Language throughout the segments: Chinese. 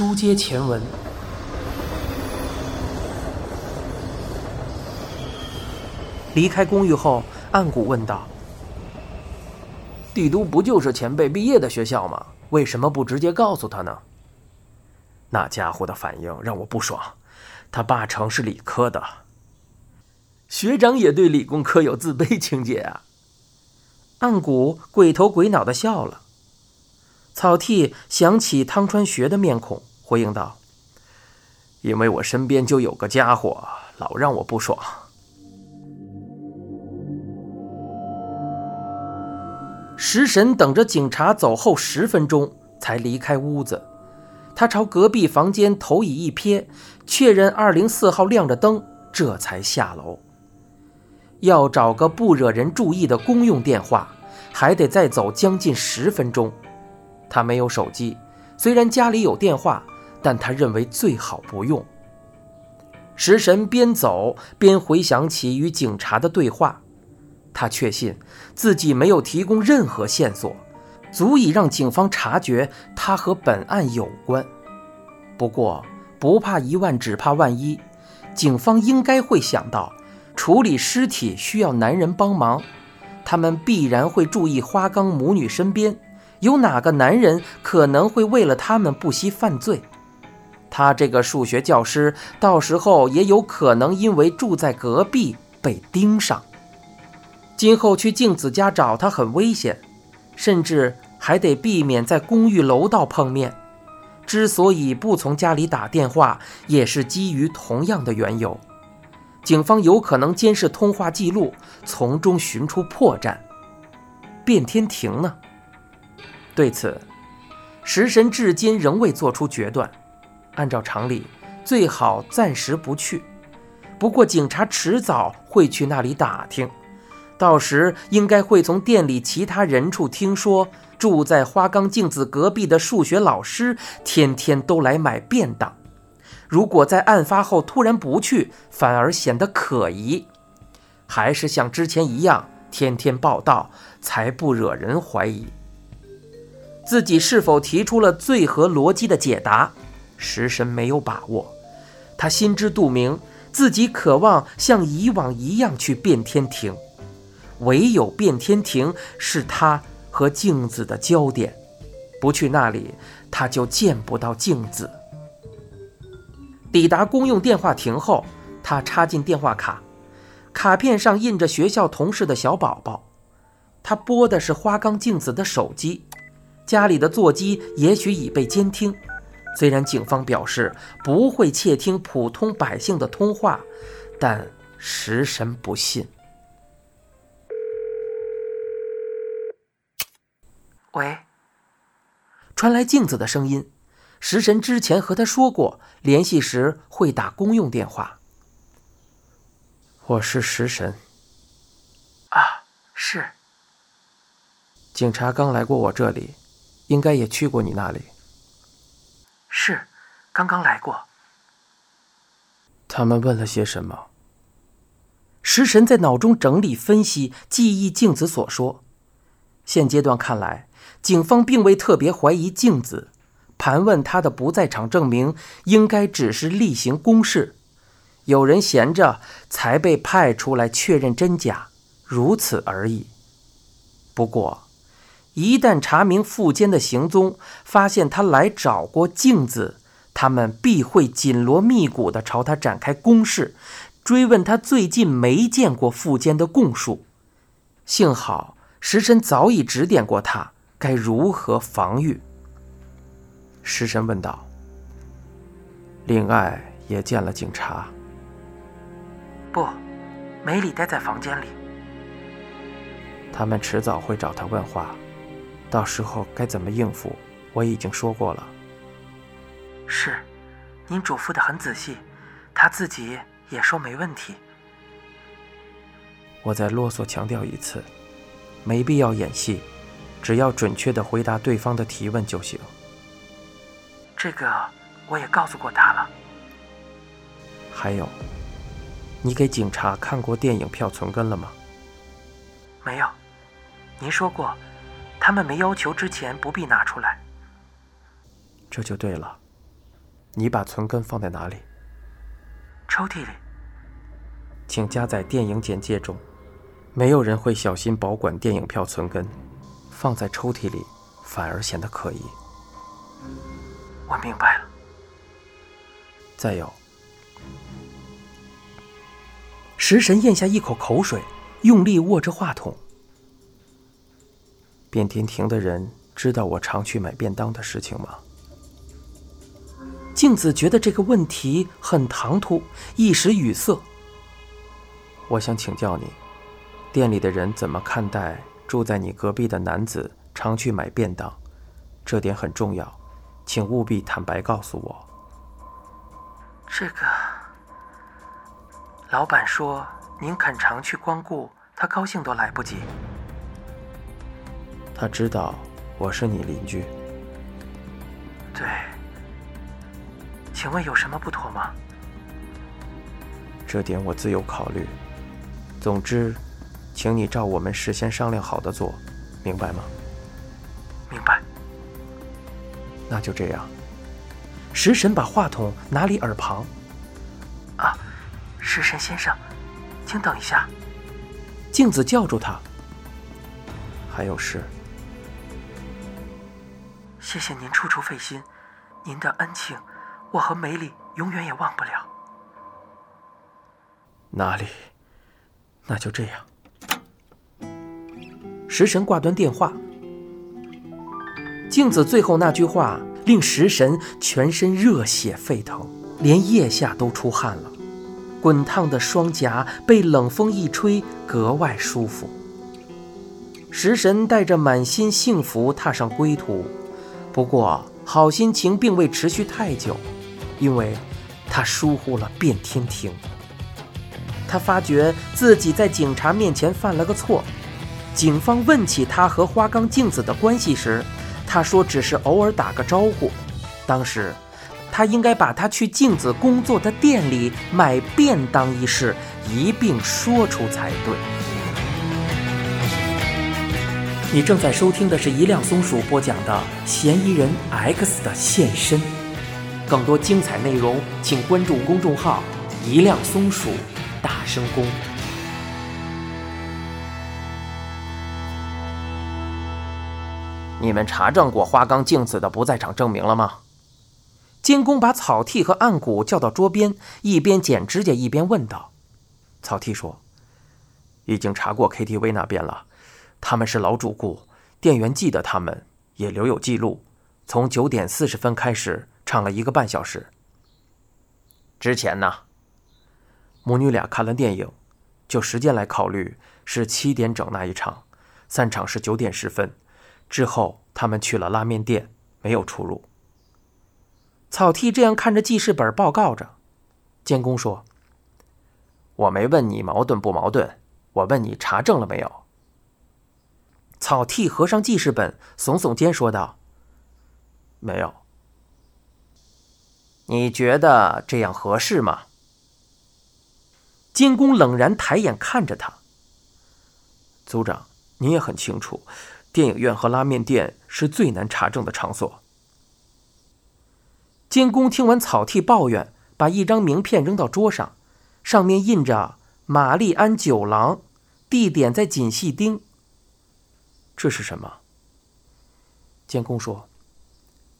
书接前文，离开公寓后，岸谷问道：“帝都不就是前辈毕业的学校吗？为什么不直接告诉他呢？”那家伙的反应让我不爽。他八成是理科的。学长也对理工科有自卑情节啊。岸谷鬼头鬼脑的笑了。草剃想起汤川学的面孔，回应道：“因为我身边就有个家伙，老让我不爽。”食神等着警察走后十分钟才离开屋子。他朝隔壁房间投以一瞥，确认二零四号亮着灯，这才下楼。要找个不惹人注意的公用电话，还得再走将近十分钟。他没有手机，虽然家里有电话，但他认为最好不用。食神边走边回想起与警察的对话，他确信自己没有提供任何线索。足以让警方察觉他和本案有关。不过，不怕一万，只怕万一。警方应该会想到，处理尸体需要男人帮忙，他们必然会注意花岗母女身边有哪个男人可能会为了他们不惜犯罪。他这个数学教师，到时候也有可能因为住在隔壁被盯上。今后去静子家找他很危险。甚至还得避免在公寓楼道碰面。之所以不从家里打电话，也是基于同样的缘由。警方有可能监视通话记录，从中寻出破绽。变天庭呢？对此，食神至今仍未做出决断。按照常理，最好暂时不去。不过，警察迟早会去那里打听。到时应该会从店里其他人处听说，住在花岗镜子隔壁的数学老师天天都来买便当。如果在案发后突然不去，反而显得可疑。还是像之前一样天天报道，才不惹人怀疑。自己是否提出了最合逻辑的解答，食神没有把握。他心知肚明，自己渴望像以往一样去变天庭。唯有变天庭是他和镜子的焦点，不去那里，他就见不到镜子。抵达公用电话亭后，他插进电话卡，卡片上印着学校同事的小宝宝。他拨的是花冈镜子的手机，家里的座机也许已被监听。虽然警方表示不会窃听普通百姓的通话，但食神不信。喂，传来镜子的声音。食神之前和他说过，联系时会打公用电话。我是食神。啊，是。警察刚来过我这里，应该也去过你那里。是，刚刚来过。他们问了些什么？食神在脑中整理分析，记忆镜子所说。现阶段看来。警方并未特别怀疑镜子，盘问他的不在场证明应该只是例行公事，有人闲着才被派出来确认真假，如此而已。不过，一旦查明富坚的行踪，发现他来找过镜子，他们必会紧锣密鼓地朝他展开攻势，追问他最近没见过富坚的供述。幸好时神早已指点过他。该如何防御？食神问道。令爱也见了警察。不，梅里待在房间里。他们迟早会找他问话，到时候该怎么应付，我已经说过了。是，您嘱咐的很仔细，他自己也说没问题。我再啰嗦强调一次，没必要演戏。只要准确的回答对方的提问就行。这个我也告诉过他了。还有，你给警察看过电影票存根了吗？没有。您说过，他们没要求之前不必拿出来。这就对了。你把存根放在哪里？抽屉里。请加载电影简介中。没有人会小心保管电影票存根，放在抽屉里反而显得可疑。我明白了。再有，食神咽下一口口水，用力握着话筒。便天亭的人知道我常去买便当的事情吗？镜子觉得这个问题很唐突，一时语塞。我想请教你。店里的人怎么看待住在你隔壁的男子常去买便当？这点很重要，请务必坦白告诉我。这个，老板说您肯常去光顾，他高兴都来不及。他知道我是你邻居。对。请问有什么不妥吗？这点我自有考虑。总之。请你照我们事先商量好的做，明白吗？明白。那就这样。食神把话筒拿离耳旁。啊，食神先生，请等一下。镜子叫住他。还有事。谢谢您处处费心，您的恩情，我和梅里永远也忘不了。哪里？那就这样。食神挂断电话，镜子最后那句话令食神全身热血沸腾，连腋下都出汗了，滚烫的双颊被冷风一吹，格外舒服。食神带着满心幸福踏上归途，不过好心情并未持续太久，因为他疏忽了卞天庭。他发觉自己在警察面前犯了个错。警方问起他和花冈镜子的关系时，他说只是偶尔打个招呼。当时，他应该把他去镜子工作的店里买便当一事一并说出才对。你正在收听的是一辆松鼠播讲的《嫌疑人 X 的现身》，更多精彩内容请关注公众号“一辆松鼠大声公”。你们查证过花冈镜子的不在场证明了吗？监工把草剃和暗谷叫到桌边，一边剪指甲一边问道：“草剃说，已经查过 KTV 那边了，他们是老主顾，店员记得他们，也留有记录，从九点四十分开始唱了一个半小时。之前呢？母女俩看了电影，就时间来考虑，是七点整那一场，散场是九点十分。”之后，他们去了拉面店，没有出入。草剃这样看着记事本报告着。监工说：“我没问你矛盾不矛盾，我问你查证了没有。”草剃合上记事本，耸耸肩说道：“没有。”你觉得这样合适吗？监工冷然抬眼看着他。组长，你也很清楚。电影院和拉面店是最难查证的场所。监工听完草剃抱怨，把一张名片扔到桌上，上面印着“玛丽安酒廊”，地点在锦细町。这是什么？监工说：“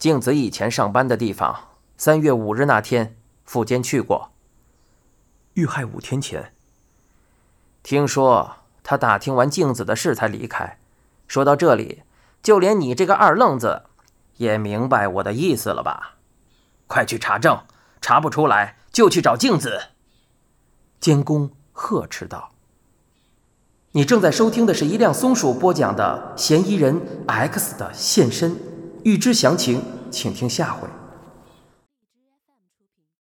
镜子以前上班的地方，三月五日那天，富坚去过。遇害五天前。听说他打听完镜子的事才离开。”说到这里，就连你这个二愣子，也明白我的意思了吧？快去查证，查不出来就去找镜子。监工呵斥道：“你正在收听的是一辆松鼠播讲的嫌疑人 X 的现身，预知详情，请听下回。”